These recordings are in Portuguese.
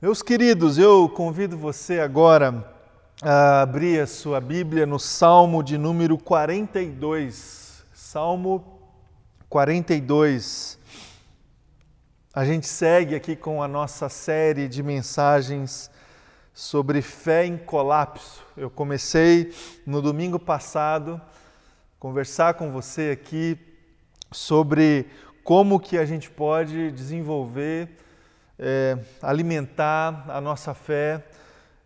Meus queridos, eu convido você agora a abrir a sua Bíblia no Salmo de número 42. Salmo 42. A gente segue aqui com a nossa série de mensagens sobre fé em colapso. Eu comecei no domingo passado conversar com você aqui sobre como que a gente pode desenvolver é, alimentar a nossa fé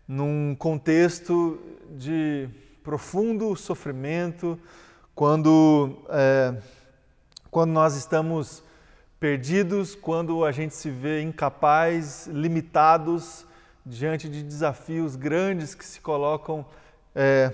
num contexto de profundo sofrimento, quando, é, quando nós estamos perdidos, quando a gente se vê incapaz, limitados diante de desafios grandes que se colocam é,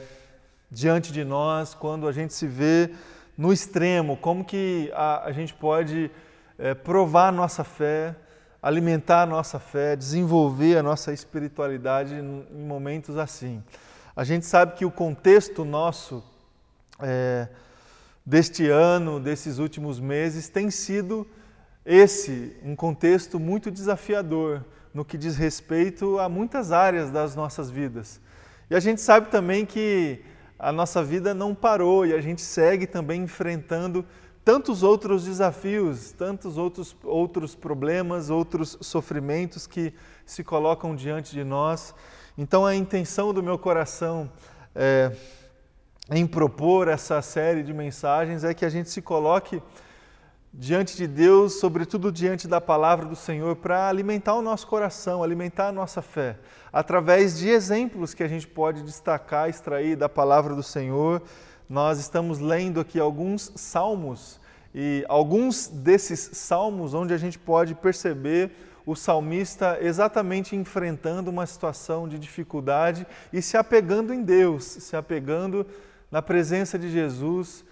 diante de nós, quando a gente se vê no extremo, como que a, a gente pode é, provar nossa fé, alimentar a nossa fé, desenvolver a nossa espiritualidade em momentos assim. A gente sabe que o contexto nosso é, deste ano, desses últimos meses, tem sido esse, um contexto muito desafiador no que diz respeito a muitas áreas das nossas vidas. E a gente sabe também que a nossa vida não parou e a gente segue também enfrentando tantos outros desafios, tantos outros, outros problemas, outros sofrimentos que se colocam diante de nós. Então, a intenção do meu coração é, em propor essa série de mensagens é que a gente se coloque diante de Deus, sobretudo diante da palavra do Senhor, para alimentar o nosso coração, alimentar a nossa fé, através de exemplos que a gente pode destacar, extrair da palavra do Senhor nós estamos lendo aqui alguns salmos e alguns desses salmos onde a gente pode perceber o salmista exatamente enfrentando uma situação de dificuldade e se apegando em Deus, se apegando na presença de Jesus,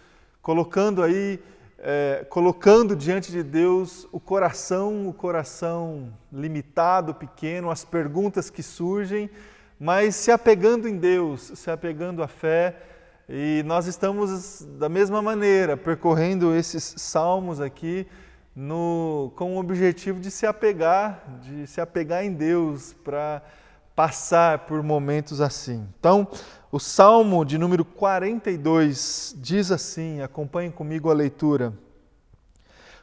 colocando aí, é, colocando diante de Deus o coração, o coração limitado, pequeno, as perguntas que surgem, mas se apegando em Deus, se apegando à fé e nós estamos da mesma maneira percorrendo esses salmos aqui no, com o objetivo de se apegar, de se apegar em Deus para passar por momentos assim. Então, o Salmo de número 42 diz assim: acompanhem comigo a leitura.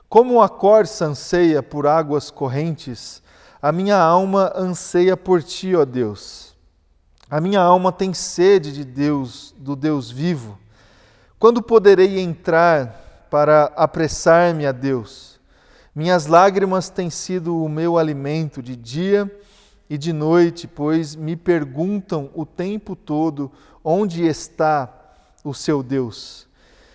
Como a corça anseia por águas correntes, a minha alma anseia por ti, ó Deus. A minha alma tem sede de Deus, do Deus vivo. Quando poderei entrar para apressar-me a Deus? Minhas lágrimas têm sido o meu alimento de dia e de noite, pois me perguntam o tempo todo onde está o seu Deus.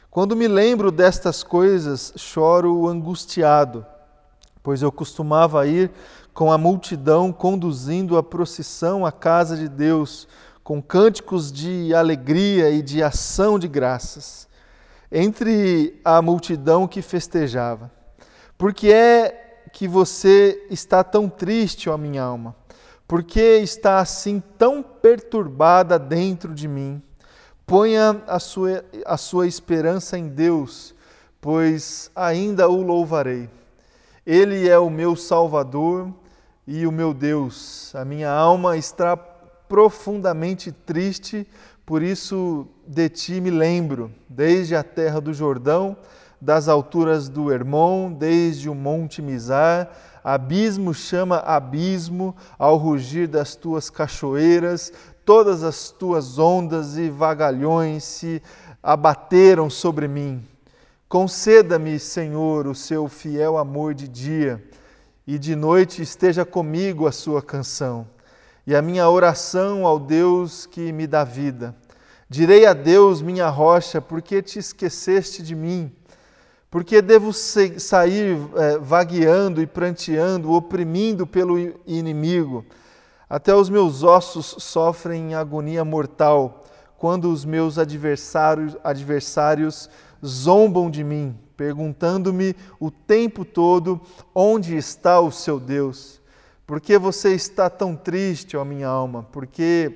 Quando me lembro destas coisas, choro angustiado, pois eu costumava ir com a multidão conduzindo a procissão à casa de Deus, com cânticos de alegria e de ação de graças, entre a multidão que festejava. Porque é que você está tão triste, ó minha alma? Por que está assim tão perturbada dentro de mim? Ponha a sua, a sua esperança em Deus, pois ainda o louvarei. Ele é o meu Salvador e o meu Deus. A minha alma está profundamente triste, por isso de ti me lembro, desde a terra do Jordão, das alturas do Hermon, desde o monte Mizar, abismo chama abismo ao rugir das tuas cachoeiras, todas as tuas ondas e vagalhões se abateram sobre mim. Conceda-me, Senhor, o seu fiel amor de dia e de noite esteja comigo a sua canção e a minha oração ao Deus que me dá vida. Direi a Deus, minha rocha, porque te esqueceste de mim? Porque devo sair é, vagueando e pranteando, oprimindo pelo inimigo? Até os meus ossos sofrem agonia mortal quando os meus adversários, adversários zombam de mim perguntando-me o tempo todo onde está o seu Deus. Por que você está tão triste, ó minha alma? Por que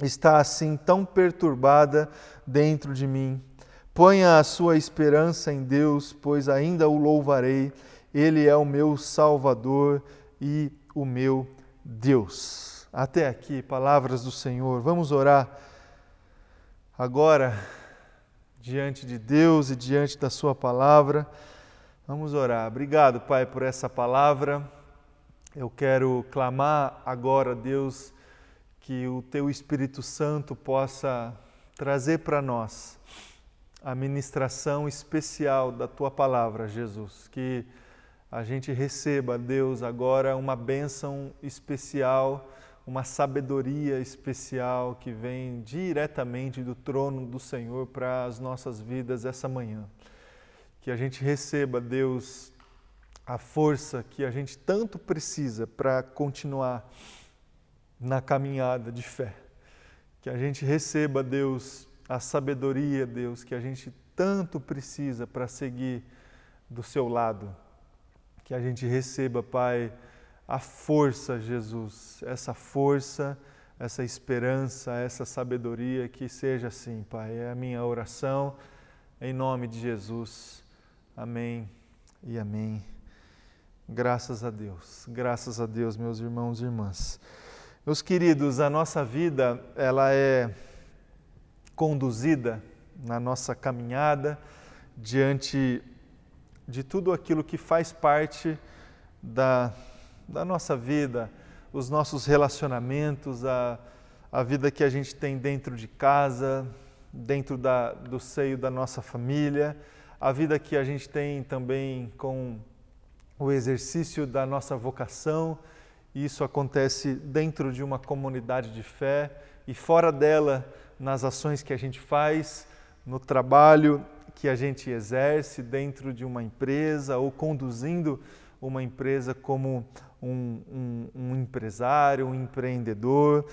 está assim tão perturbada dentro de mim? Ponha a sua esperança em Deus, pois ainda o louvarei. Ele é o meu Salvador e o meu Deus. Até aqui, palavras do Senhor. Vamos orar agora diante de Deus e diante da Sua palavra. Vamos orar. Obrigado, Pai, por essa palavra. Eu quero clamar agora, Deus, que o Teu Espírito Santo possa trazer para nós a ministração especial da Tua palavra, Jesus. Que a gente receba, Deus, agora uma bênção especial, uma sabedoria especial que vem diretamente do trono do Senhor para as nossas vidas essa manhã. Que a gente receba, Deus, a força que a gente tanto precisa para continuar na caminhada de fé. Que a gente receba, Deus, a sabedoria, Deus, que a gente tanto precisa para seguir do seu lado que a gente receba, Pai, a força, Jesus, essa força, essa esperança, essa sabedoria, que seja assim, Pai. É a minha oração, em nome de Jesus. Amém e amém. Graças a Deus, graças a Deus, meus irmãos e irmãs. Meus queridos, a nossa vida, ela é conduzida na nossa caminhada diante de tudo aquilo que faz parte da, da nossa vida, os nossos relacionamentos, a, a vida que a gente tem dentro de casa, dentro da, do seio da nossa família, a vida que a gente tem também com o exercício da nossa vocação. Isso acontece dentro de uma comunidade de fé e fora dela, nas ações que a gente faz, no trabalho que a gente exerce dentro de uma empresa ou conduzindo uma empresa como um, um, um empresário, um empreendedor.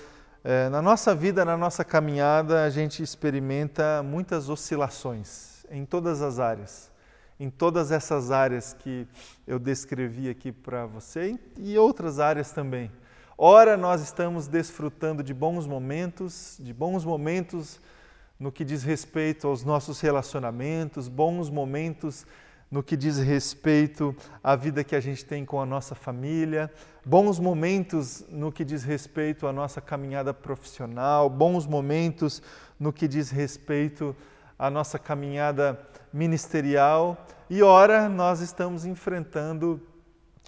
É, na nossa vida, na nossa caminhada, a gente experimenta muitas oscilações em todas as áreas, em todas essas áreas que eu descrevi aqui para você e outras áreas também. Ora, nós estamos desfrutando de bons momentos, de bons momentos no que diz respeito aos nossos relacionamentos, bons momentos no que diz respeito à vida que a gente tem com a nossa família, bons momentos no que diz respeito à nossa caminhada profissional, bons momentos no que diz respeito à nossa caminhada ministerial. E ora, nós estamos enfrentando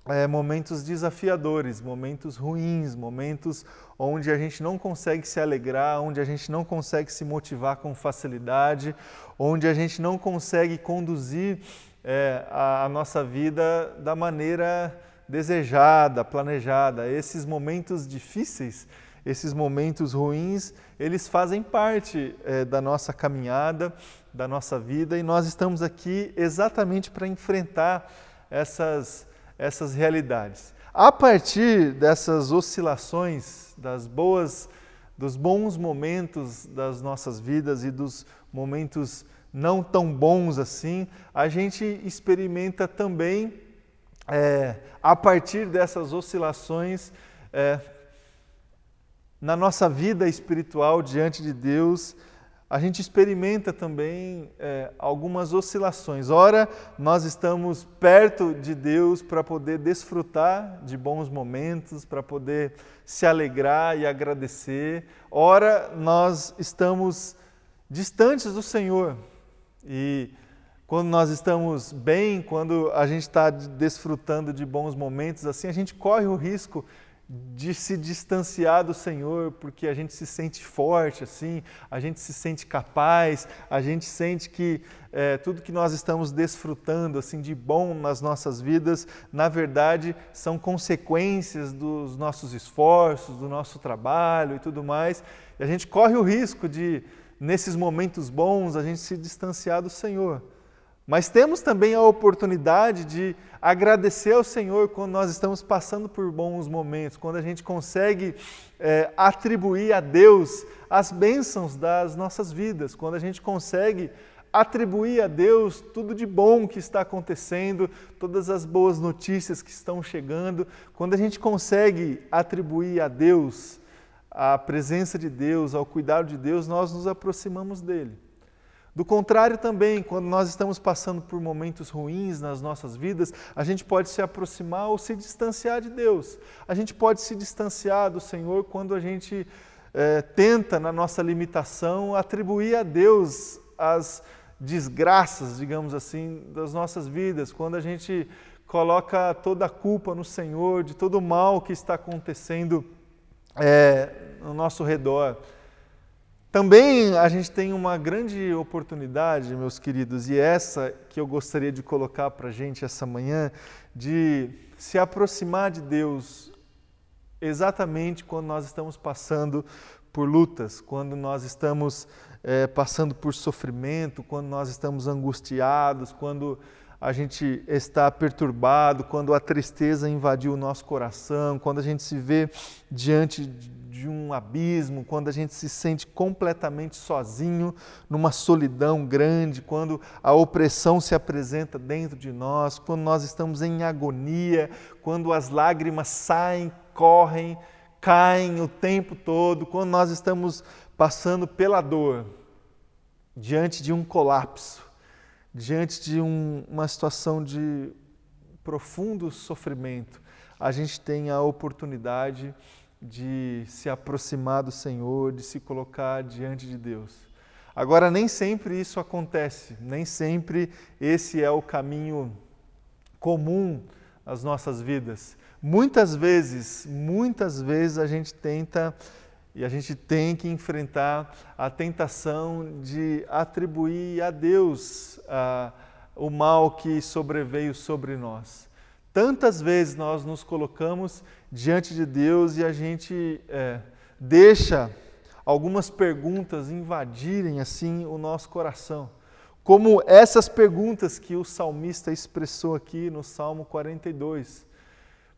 é, momentos desafiadores, momentos ruins, momentos onde a gente não consegue se alegrar, onde a gente não consegue se motivar com facilidade, onde a gente não consegue conduzir é, a, a nossa vida da maneira desejada, planejada. Esses momentos difíceis, esses momentos ruins, eles fazem parte é, da nossa caminhada, da nossa vida e nós estamos aqui exatamente para enfrentar essas, essas realidades. A partir dessas oscilações, das boas, dos bons momentos das nossas vidas e dos momentos não tão bons assim, a gente experimenta também, é, a partir dessas oscilações, é, na nossa vida espiritual diante de Deus, a gente experimenta também é, algumas oscilações. Ora, nós estamos perto de Deus para poder desfrutar de bons momentos, para poder se alegrar e agradecer. Ora, nós estamos distantes do Senhor. E quando nós estamos bem, quando a gente está desfrutando de bons momentos, assim, a gente corre o risco de se distanciar do Senhor, porque a gente se sente forte, assim, a gente se sente capaz, a gente sente que é, tudo que nós estamos desfrutando assim de bom nas nossas vidas, na verdade, são consequências dos nossos esforços, do nosso trabalho e tudo mais. E a gente corre o risco de, nesses momentos bons, a gente se distanciar do Senhor. Mas temos também a oportunidade de agradecer ao Senhor quando nós estamos passando por bons momentos, quando a gente consegue é, atribuir a Deus as bênçãos das nossas vidas, quando a gente consegue atribuir a Deus tudo de bom que está acontecendo, todas as boas notícias que estão chegando, quando a gente consegue atribuir a Deus a presença de Deus, ao cuidado de Deus, nós nos aproximamos dele. Do contrário, também, quando nós estamos passando por momentos ruins nas nossas vidas, a gente pode se aproximar ou se distanciar de Deus. A gente pode se distanciar do Senhor quando a gente é, tenta, na nossa limitação, atribuir a Deus as desgraças, digamos assim, das nossas vidas, quando a gente coloca toda a culpa no Senhor de todo o mal que está acontecendo é, no nosso redor. Também a gente tem uma grande oportunidade, meus queridos, e essa que eu gostaria de colocar para a gente essa manhã, de se aproximar de Deus exatamente quando nós estamos passando por lutas, quando nós estamos é, passando por sofrimento, quando nós estamos angustiados, quando a gente está perturbado, quando a tristeza invadiu o nosso coração, quando a gente se vê diante de um abismo, quando a gente se sente completamente sozinho, numa solidão grande, quando a opressão se apresenta dentro de nós, quando nós estamos em agonia, quando as lágrimas saem, correm, caem o tempo todo, quando nós estamos passando pela dor, diante de um colapso, diante de um, uma situação de profundo sofrimento, a gente tem a oportunidade de se aproximar do Senhor, de se colocar diante de Deus. Agora, nem sempre isso acontece, nem sempre esse é o caminho comum às nossas vidas. Muitas vezes, muitas vezes a gente tenta e a gente tem que enfrentar a tentação de atribuir a Deus o mal que sobreveio sobre nós. Tantas vezes nós nos colocamos diante de Deus e a gente é, deixa algumas perguntas invadirem assim o nosso coração. Como essas perguntas que o salmista expressou aqui no Salmo 42.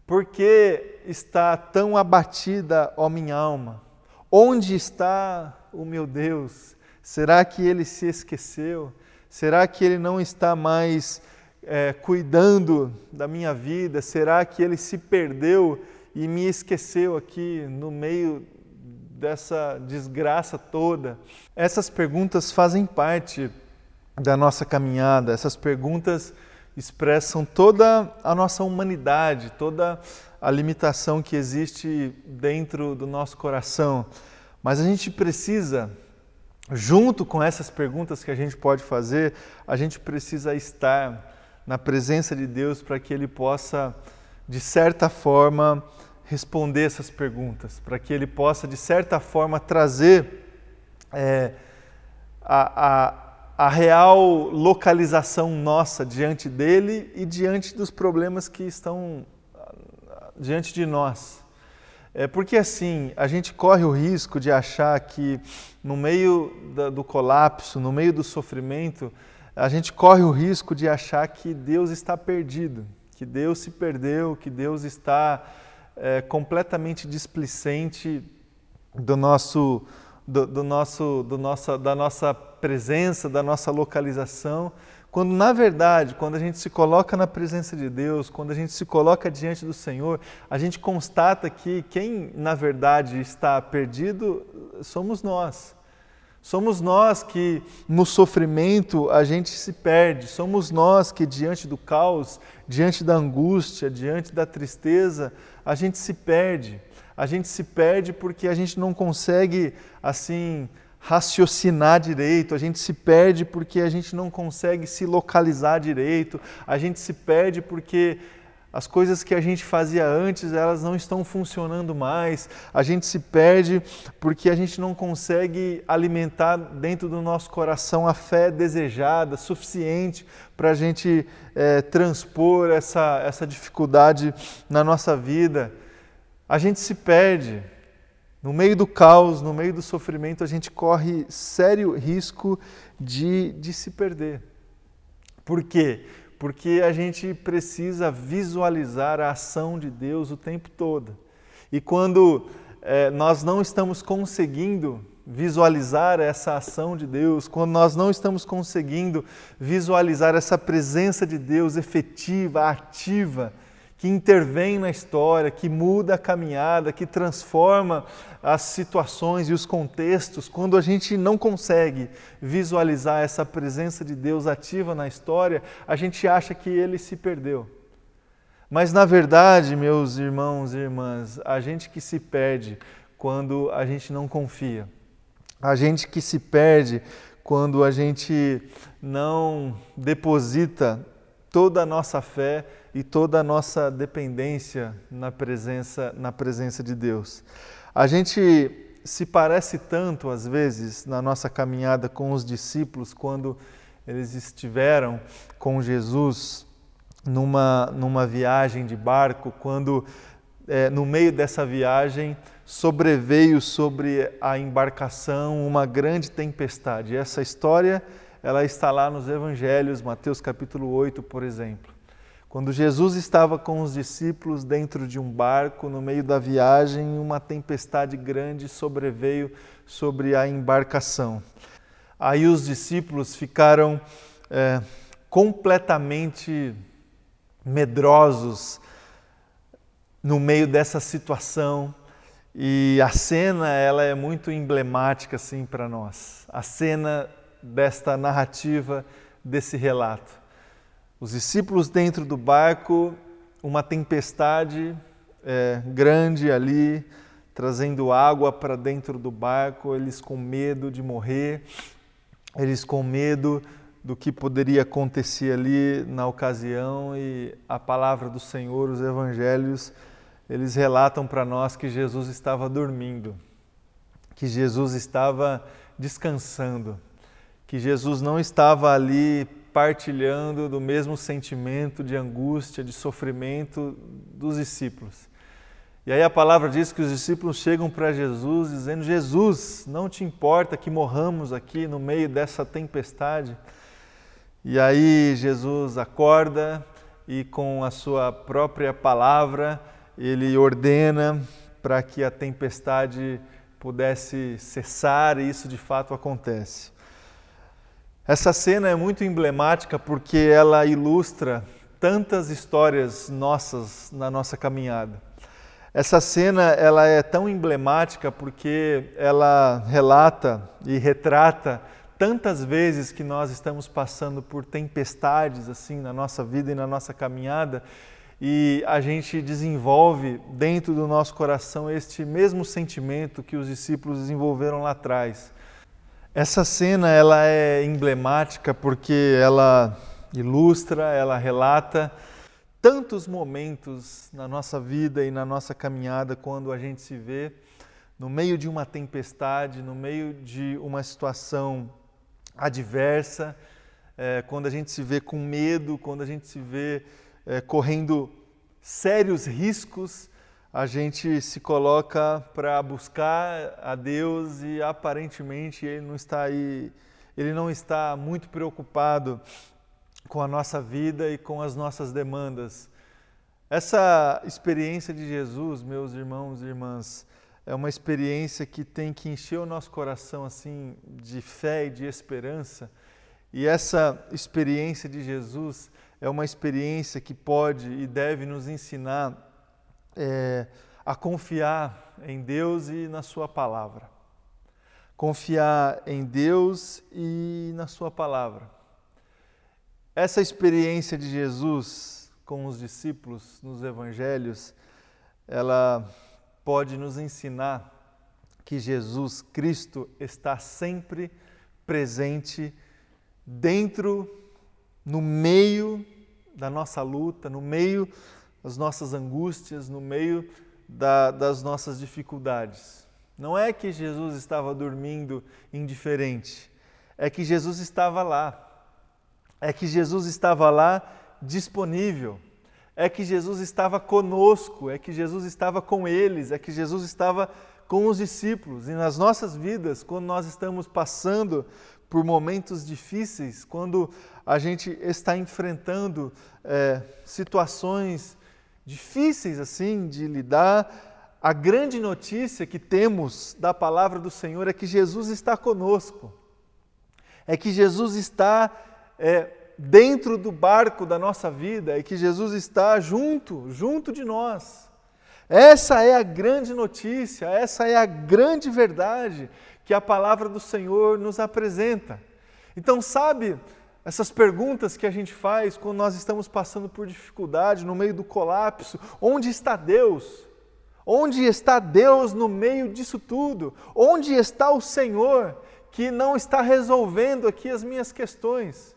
Por que está tão abatida, ó minha alma? Onde está o meu Deus? Será que ele se esqueceu? Será que ele não está mais é, cuidando da minha vida? Será que ele se perdeu e me esqueceu aqui no meio dessa desgraça toda? Essas perguntas fazem parte da nossa caminhada, essas perguntas expressam toda a nossa humanidade, toda a limitação que existe dentro do nosso coração. Mas a gente precisa junto com essas perguntas que a gente pode fazer, a gente precisa estar na presença de Deus para que Ele possa, de certa forma, responder essas perguntas, para que Ele possa, de certa forma, trazer é, a, a, a real localização nossa diante dele e diante dos problemas que estão diante de nós. É porque assim, a gente corre o risco de achar que no meio do colapso, no meio do sofrimento, a gente corre o risco de achar que Deus está perdido, que Deus se perdeu, que Deus está é, completamente displicente do nosso, do, do, nosso, do nossa, da nossa presença, da nossa localização, quando na verdade, quando a gente se coloca na presença de Deus, quando a gente se coloca diante do Senhor, a gente constata que quem na verdade está perdido somos nós. Somos nós que no sofrimento a gente se perde, somos nós que diante do caos, diante da angústia, diante da tristeza, a gente se perde. A gente se perde porque a gente não consegue assim raciocinar direito, a gente se perde porque a gente não consegue se localizar direito, a gente se perde porque as coisas que a gente fazia antes, elas não estão funcionando mais. A gente se perde porque a gente não consegue alimentar dentro do nosso coração a fé desejada, suficiente para a gente é, transpor essa, essa dificuldade na nossa vida. A gente se perde. No meio do caos, no meio do sofrimento, a gente corre sério risco de, de se perder. Por quê? porque a gente precisa visualizar a ação de Deus o tempo todo. E quando é, nós não estamos conseguindo visualizar essa ação de Deus, quando nós não estamos conseguindo visualizar essa presença de Deus efetiva, ativa, que intervém na história, que muda a caminhada, que transforma as situações e os contextos, quando a gente não consegue visualizar essa presença de Deus ativa na história, a gente acha que ele se perdeu. Mas na verdade, meus irmãos e irmãs, a gente que se perde quando a gente não confia, a gente que se perde quando a gente não deposita toda a nossa fé e toda a nossa dependência na presença, na presença de Deus. A gente se parece tanto, às vezes, na nossa caminhada com os discípulos, quando eles estiveram com Jesus numa, numa viagem de barco, quando é, no meio dessa viagem sobreveio sobre a embarcação uma grande tempestade. Essa história ela está lá nos evangelhos, Mateus capítulo 8, por exemplo. Quando Jesus estava com os discípulos dentro de um barco, no meio da viagem, uma tempestade grande sobreveio sobre a embarcação. Aí os discípulos ficaram é, completamente medrosos no meio dessa situação e a cena ela é muito emblemática assim para nós. A cena desta narrativa, desse relato. Os discípulos dentro do barco, uma tempestade é, grande ali, trazendo água para dentro do barco, eles com medo de morrer, eles com medo do que poderia acontecer ali na ocasião e a palavra do Senhor, os evangelhos, eles relatam para nós que Jesus estava dormindo, que Jesus estava descansando que Jesus não estava ali partilhando do mesmo sentimento de angústia, de sofrimento dos discípulos. E aí a palavra diz que os discípulos chegam para Jesus dizendo: Jesus, não te importa que morramos aqui no meio dessa tempestade? E aí Jesus acorda e com a sua própria palavra ele ordena para que a tempestade pudesse cessar e isso de fato acontece. Essa cena é muito emblemática porque ela ilustra tantas histórias nossas na nossa caminhada. Essa cena ela é tão emblemática porque ela relata e retrata tantas vezes que nós estamos passando por tempestades assim na nossa vida e na nossa caminhada e a gente desenvolve dentro do nosso coração este mesmo sentimento que os discípulos desenvolveram lá atrás essa cena ela é emblemática porque ela ilustra, ela relata tantos momentos na nossa vida e na nossa caminhada quando a gente se vê no meio de uma tempestade, no meio de uma situação adversa, é, quando a gente se vê com medo, quando a gente se vê é, correndo sérios riscos a gente se coloca para buscar a Deus e aparentemente ele não está aí, ele não está muito preocupado com a nossa vida e com as nossas demandas. Essa experiência de Jesus, meus irmãos e irmãs, é uma experiência que tem que encher o nosso coração assim de fé e de esperança. E essa experiência de Jesus é uma experiência que pode e deve nos ensinar é, a confiar em Deus e na Sua palavra. Confiar em Deus e na Sua palavra. Essa experiência de Jesus com os discípulos nos evangelhos, ela pode nos ensinar que Jesus Cristo está sempre presente dentro, no meio da nossa luta, no meio as nossas angústias, no meio da, das nossas dificuldades. Não é que Jesus estava dormindo indiferente, é que Jesus estava lá. É que Jesus estava lá disponível. É que Jesus estava conosco, é que Jesus estava com eles, é que Jesus estava com os discípulos. E nas nossas vidas, quando nós estamos passando por momentos difíceis, quando a gente está enfrentando é, situações difíceis assim de lidar, a grande notícia que temos da palavra do Senhor é que Jesus está conosco, é que Jesus está é, dentro do barco da nossa vida e que Jesus está junto, junto de nós. Essa é a grande notícia, essa é a grande verdade que a palavra do Senhor nos apresenta. Então, sabe, essas perguntas que a gente faz quando nós estamos passando por dificuldade, no meio do colapso: onde está Deus? Onde está Deus no meio disso tudo? Onde está o Senhor que não está resolvendo aqui as minhas questões?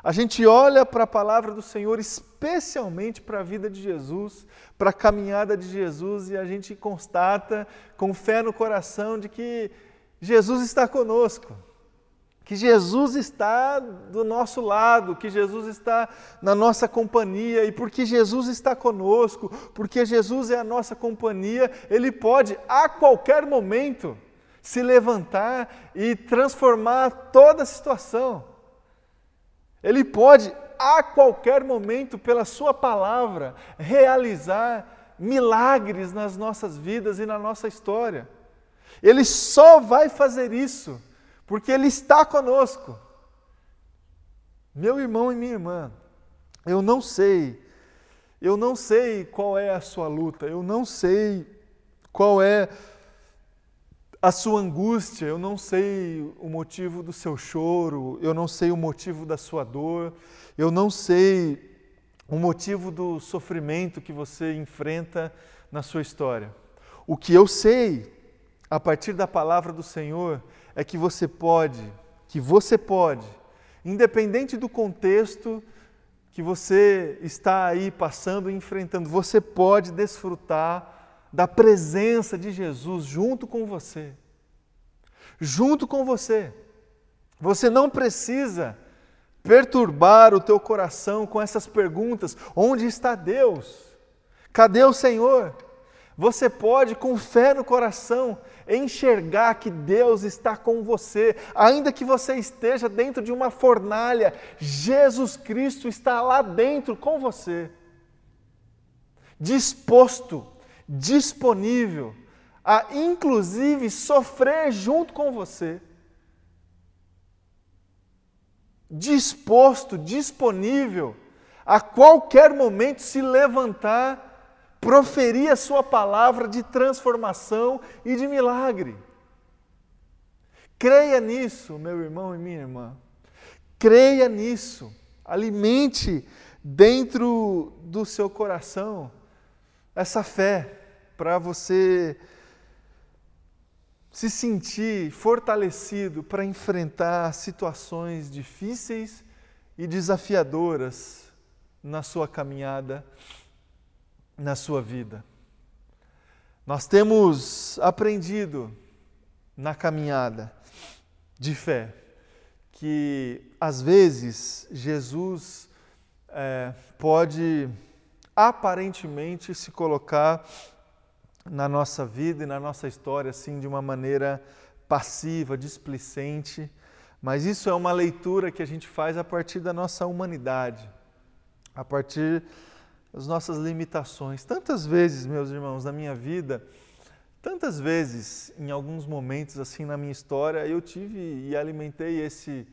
A gente olha para a palavra do Senhor, especialmente para a vida de Jesus, para a caminhada de Jesus, e a gente constata, com fé no coração, de que Jesus está conosco, que Jesus está do nosso lado, que Jesus está na nossa companhia, e porque Jesus está conosco, porque Jesus é a nossa companhia, Ele pode a qualquer momento se levantar e transformar toda a situação. Ele pode, a qualquer momento, pela Sua palavra, realizar milagres nas nossas vidas e na nossa história. Ele só vai fazer isso porque Ele está conosco. Meu irmão e minha irmã, eu não sei, eu não sei qual é a sua luta, eu não sei qual é a sua angústia, eu não sei o motivo do seu choro, eu não sei o motivo da sua dor, eu não sei o motivo do sofrimento que você enfrenta na sua história. O que eu sei, a partir da palavra do Senhor, é que você pode, que você pode, independente do contexto que você está aí passando e enfrentando, você pode desfrutar da presença de Jesus junto com você. Junto com você. Você não precisa perturbar o teu coração com essas perguntas: onde está Deus? Cadê o Senhor? Você pode, com fé no coração, enxergar que Deus está com você, ainda que você esteja dentro de uma fornalha, Jesus Cristo está lá dentro com você, disposto disponível a, inclusive, sofrer junto com você. Disposto, disponível a qualquer momento se levantar, proferir a sua palavra de transformação e de milagre. Creia nisso, meu irmão e minha irmã. Creia nisso. Alimente dentro do seu coração essa fé para você se sentir fortalecido para enfrentar situações difíceis e desafiadoras na sua caminhada, na sua vida. Nós temos aprendido na caminhada de fé que às vezes Jesus é, pode aparentemente se colocar na nossa vida e na nossa história assim de uma maneira passiva, displicente, mas isso é uma leitura que a gente faz a partir da nossa humanidade, a partir das nossas limitações. Tantas vezes, meus irmãos, na minha vida, tantas vezes, em alguns momentos assim na minha história, eu tive e alimentei esse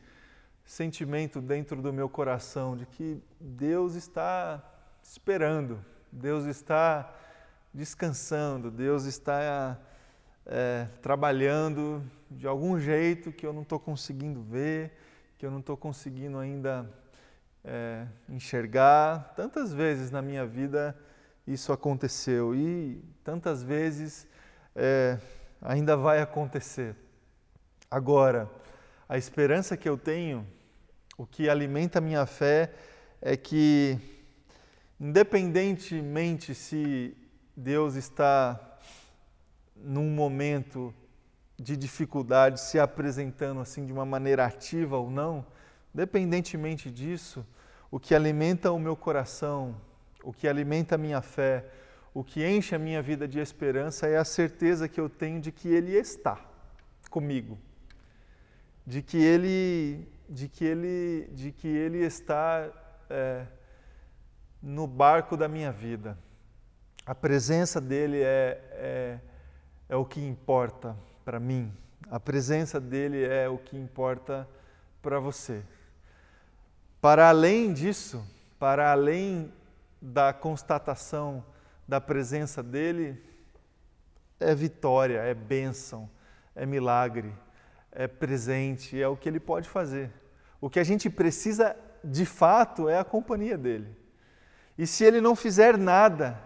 sentimento dentro do meu coração de que Deus está esperando, Deus está descansando, Deus está é, trabalhando de algum jeito que eu não estou conseguindo ver, que eu não estou conseguindo ainda é, enxergar. Tantas vezes na minha vida isso aconteceu e tantas vezes é, ainda vai acontecer. Agora, a esperança que eu tenho, o que alimenta a minha fé, é que Independentemente se Deus está num momento de dificuldade se apresentando assim de uma maneira ativa ou não, independentemente disso, o que alimenta o meu coração, o que alimenta a minha fé, o que enche a minha vida de esperança é a certeza que eu tenho de que Ele está comigo, de que Ele, de que Ele, de que Ele está é, no barco da minha vida. A presença dele é, é, é o que importa para mim. A presença dele é o que importa para você. Para além disso, para além da constatação da presença dele, é vitória, é bênção, é milagre, é presente, é o que ele pode fazer. O que a gente precisa de fato é a companhia dele. E se ele não fizer nada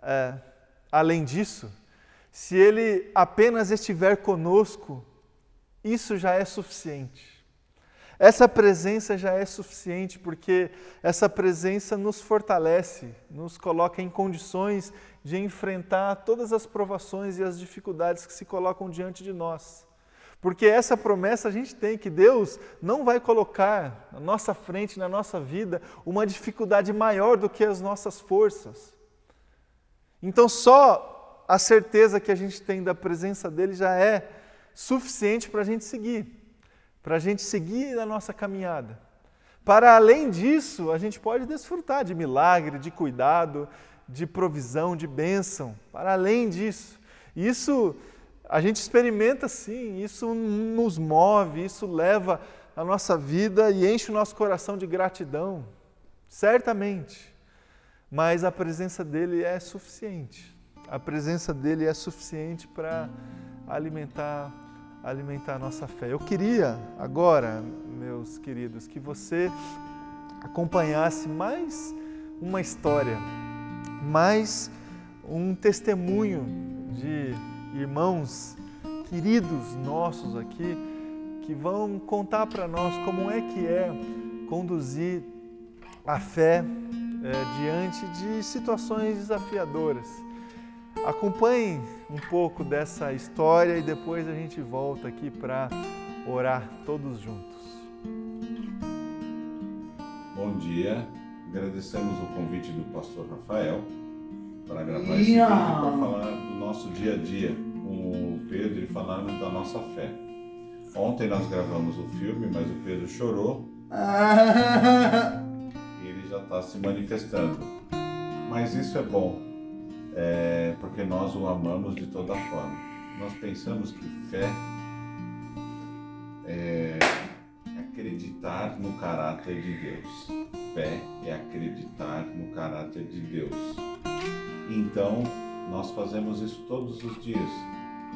é, além disso, se ele apenas estiver conosco, isso já é suficiente. Essa presença já é suficiente porque essa presença nos fortalece, nos coloca em condições de enfrentar todas as provações e as dificuldades que se colocam diante de nós. Porque essa promessa a gente tem que Deus não vai colocar na nossa frente, na nossa vida, uma dificuldade maior do que as nossas forças. Então, só a certeza que a gente tem da presença dele já é suficiente para a gente seguir para a gente seguir na nossa caminhada. Para além disso, a gente pode desfrutar de milagre, de cuidado, de provisão, de bênção. Para além disso, isso a gente experimenta sim, isso nos move, isso leva a nossa vida e enche o nosso coração de gratidão, certamente. Mas a presença dele é suficiente. A presença dele é suficiente para alimentar alimentar a nossa fé. Eu queria agora, meus queridos, que você acompanhasse mais uma história, mais um testemunho de irmãos queridos nossos aqui que vão contar para nós como é que é conduzir a fé é, diante de situações desafiadoras. Acompanhe um pouco dessa história e depois a gente volta aqui para orar todos juntos. Bom dia, agradecemos o convite do pastor Rafael para gravar esse vídeo para falar do nosso dia a dia com o Pedro e falarmos da nossa fé. Ontem nós gravamos o filme, mas o Pedro chorou e ele já está se manifestando. Mas isso é bom, é, porque nós o amamos de toda forma. Nós pensamos que fé é acreditar no caráter de Deus. Fé é acreditar no caráter de Deus. Então, nós fazemos isso todos os dias.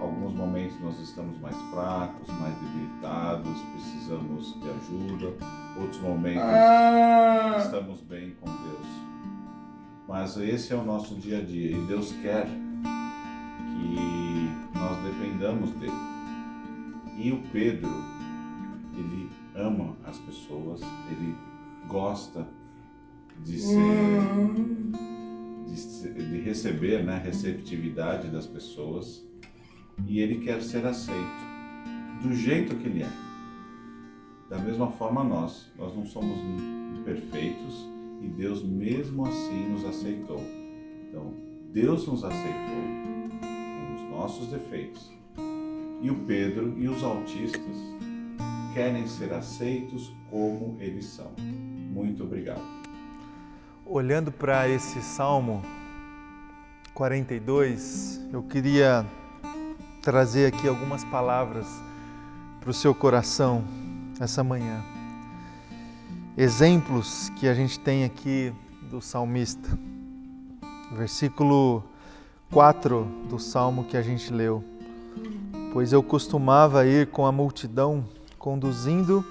Alguns momentos nós estamos mais fracos, mais debilitados, precisamos de ajuda. Outros momentos ah. estamos bem com Deus mas esse é o nosso dia a dia e Deus quer que nós dependamos dele. E o Pedro, ele ama as pessoas, ele gosta de ser, de, de receber, né, receptividade das pessoas e ele quer ser aceito do jeito que ele é. Da mesma forma nós, nós não somos perfeitos, e Deus mesmo assim nos aceitou. Então, Deus nos aceitou com os nossos defeitos. E o Pedro e os autistas querem ser aceitos como eles são. Muito obrigado. Olhando para esse Salmo 42, eu queria trazer aqui algumas palavras para o seu coração essa manhã exemplos que a gente tem aqui do salmista. Versículo 4 do salmo que a gente leu. Pois eu costumava ir com a multidão, conduzindo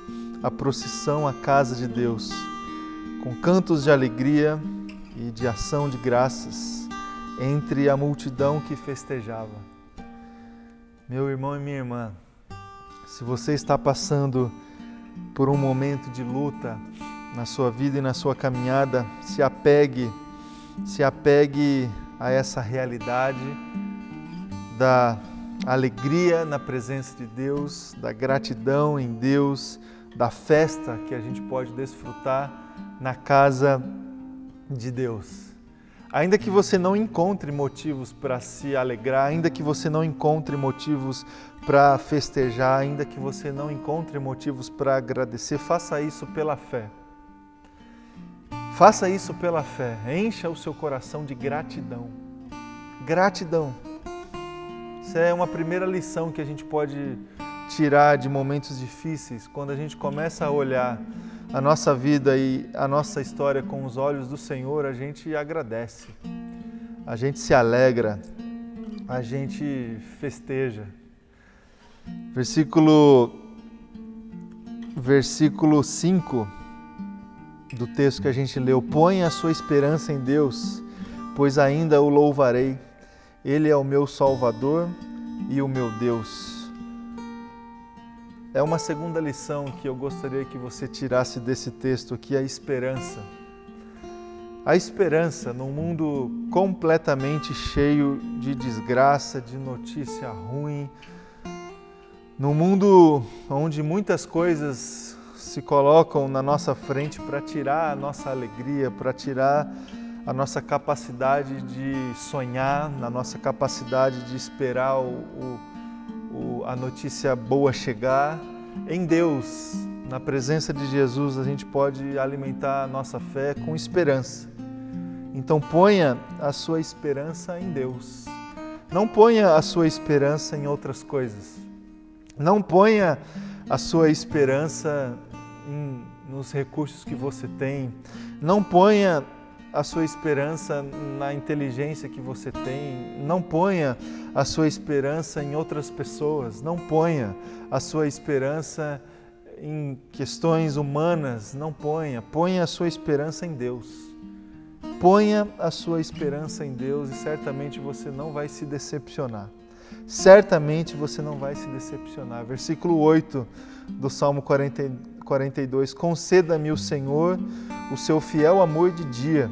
a procissão à casa de Deus, com cantos de alegria e de ação de graças, entre a multidão que festejava. Meu irmão e minha irmã, se você está passando por um momento de luta na sua vida e na sua caminhada, se apegue, se apegue a essa realidade da alegria na presença de Deus, da gratidão em Deus, da festa que a gente pode desfrutar na casa de Deus. Ainda que você não encontre motivos para se alegrar, ainda que você não encontre motivos para festejar, ainda que você não encontre motivos para agradecer, faça isso pela fé. Faça isso pela fé. Encha o seu coração de gratidão. Gratidão. Isso é uma primeira lição que a gente pode tirar de momentos difíceis, quando a gente começa a olhar a nossa vida e a nossa história com os olhos do Senhor, a gente agradece, a gente se alegra, a gente festeja. Versículo, versículo 5 do texto que a gente leu: Põe a sua esperança em Deus, pois ainda o louvarei. Ele é o meu Salvador e o meu Deus. É uma segunda lição que eu gostaria que você tirasse desse texto aqui, a esperança. A esperança num mundo completamente cheio de desgraça, de notícia ruim, num mundo onde muitas coisas se colocam na nossa frente para tirar a nossa alegria, para tirar a nossa capacidade de sonhar, na nossa capacidade de esperar o, o, o, a notícia boa chegar. Em Deus, na presença de Jesus, a gente pode alimentar a nossa fé com esperança. Então ponha a sua esperança em Deus. Não ponha a sua esperança em outras coisas. Não ponha a sua esperança em, nos recursos que você tem. Não ponha a sua esperança na inteligência que você tem, não ponha a sua esperança em outras pessoas, não ponha a sua esperança em questões humanas, não ponha, ponha a sua esperança em Deus. Ponha a sua esperança em Deus e certamente você não vai se decepcionar. Certamente você não vai se decepcionar. Versículo 8 do Salmo 40, 42: Conceda-me o Senhor o seu fiel amor de dia,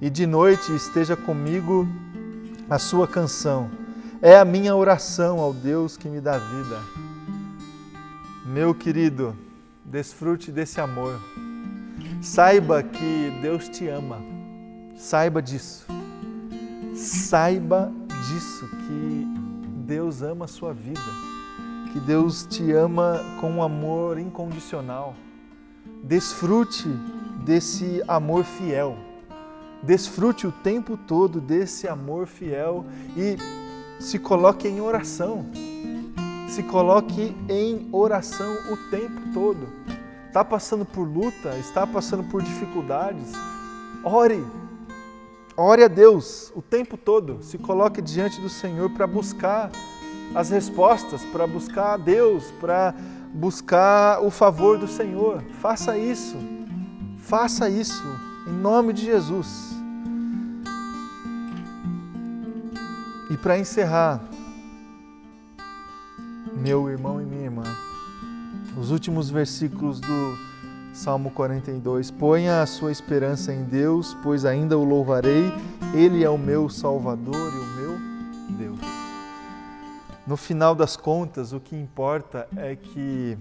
e de noite esteja comigo a sua canção. É a minha oração ao Deus que me dá vida. Meu querido, desfrute desse amor. Saiba que Deus te ama. Saiba disso. Saiba disso que Deus ama a sua vida que Deus te ama com um amor incondicional. Desfrute desse amor fiel. Desfrute o tempo todo desse amor fiel e se coloque em oração. Se coloque em oração o tempo todo. Está passando por luta, está passando por dificuldades. Ore. Ore a Deus o tempo todo. Se coloque diante do Senhor para buscar as respostas, para buscar a Deus, para buscar o favor do Senhor. Faça isso. Faça isso em nome de Jesus. E para encerrar, meu irmão e minha irmã, os últimos versículos do Salmo 42. Ponha a sua esperança em Deus, pois ainda o louvarei. Ele é o meu Salvador e o meu Deus. No final das contas, o que importa é que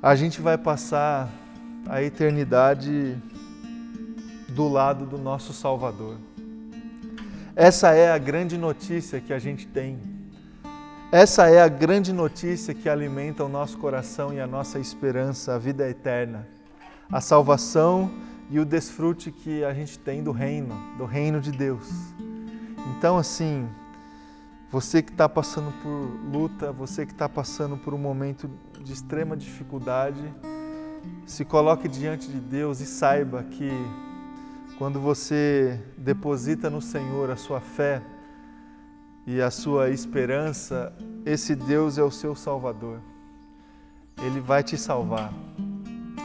a gente vai passar a eternidade do lado do nosso Salvador. Essa é a grande notícia que a gente tem. Essa é a grande notícia que alimenta o nosso coração e a nossa esperança, a vida eterna, a salvação e o desfrute que a gente tem do reino, do reino de Deus. Então, assim, você que está passando por luta, você que está passando por um momento de extrema dificuldade, se coloque diante de Deus e saiba que quando você deposita no Senhor a sua fé e a sua esperança, esse Deus é o seu Salvador. Ele vai te salvar.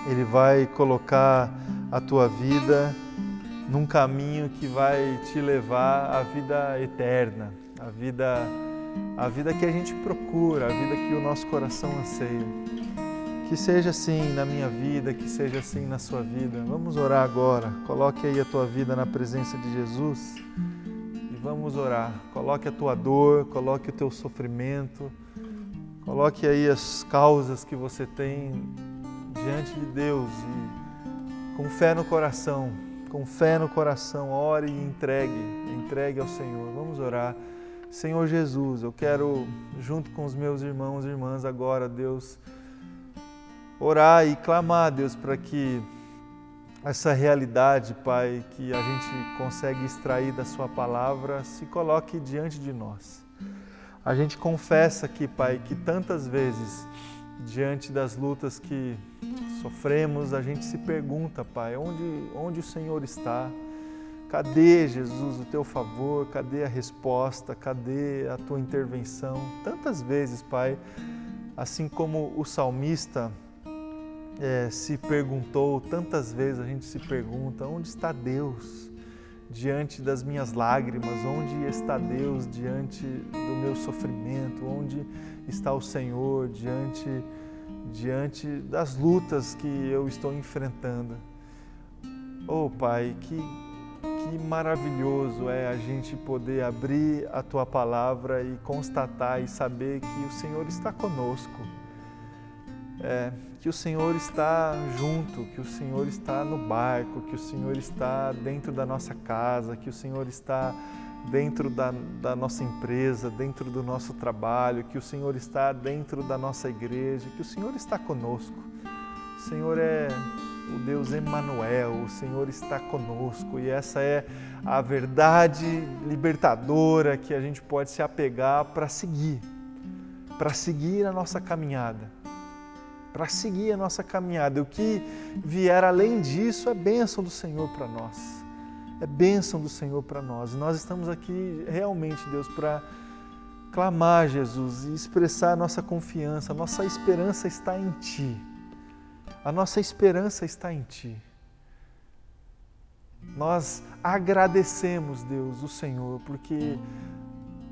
Ele vai colocar a tua vida num caminho que vai te levar à vida eterna a vida, a vida que a gente procura, a vida que o nosso coração anseia. Que seja assim na minha vida, que seja assim na sua vida. Vamos orar agora. Coloque aí a tua vida na presença de Jesus vamos orar. Coloque a tua dor, coloque o teu sofrimento, coloque aí as causas que você tem diante de Deus e com fé no coração, com fé no coração, ore e entregue, entregue ao Senhor. Vamos orar. Senhor Jesus, eu quero, junto com os meus irmãos e irmãs agora, Deus, orar e clamar, Deus, para que essa realidade, Pai, que a gente consegue extrair da Sua palavra, se coloque diante de nós. A gente confessa aqui, Pai, que tantas vezes, diante das lutas que sofremos, a gente se pergunta, Pai, onde, onde o Senhor está? Cadê, Jesus, o teu favor? Cadê a resposta? Cadê a tua intervenção? Tantas vezes, Pai, assim como o salmista é, se perguntou, tantas vezes a gente se pergunta: onde está Deus diante das minhas lágrimas? Onde está Deus diante do meu sofrimento? Onde está o Senhor diante, diante das lutas que eu estou enfrentando? Oh, Pai, que, que maravilhoso é a gente poder abrir a tua palavra e constatar e saber que o Senhor está conosco. É, que o Senhor está junto, que o Senhor está no barco, que o Senhor está dentro da nossa casa, que o Senhor está dentro da, da nossa empresa, dentro do nosso trabalho, que o Senhor está dentro da nossa igreja, que o Senhor está conosco. O Senhor é o Deus Emanuel, o Senhor está conosco e essa é a verdade libertadora que a gente pode se apegar para seguir, para seguir a nossa caminhada para seguir a nossa caminhada. O que vier além disso é bênção do Senhor para nós. É bênção do Senhor para nós. E nós estamos aqui realmente, Deus, para clamar, Jesus, e expressar a nossa confiança. A nossa esperança está em Ti. A nossa esperança está em Ti. Nós agradecemos, Deus, o Senhor, porque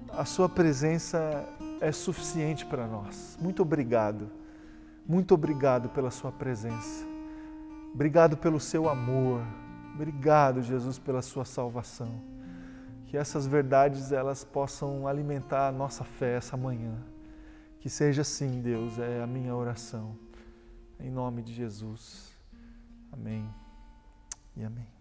a Sua presença é suficiente para nós. Muito obrigado. Muito obrigado pela Sua presença. Obrigado pelo Seu amor. Obrigado, Jesus, pela Sua salvação. Que essas verdades elas possam alimentar a nossa fé essa manhã. Que seja assim, Deus, é a minha oração. Em nome de Jesus. Amém e amém.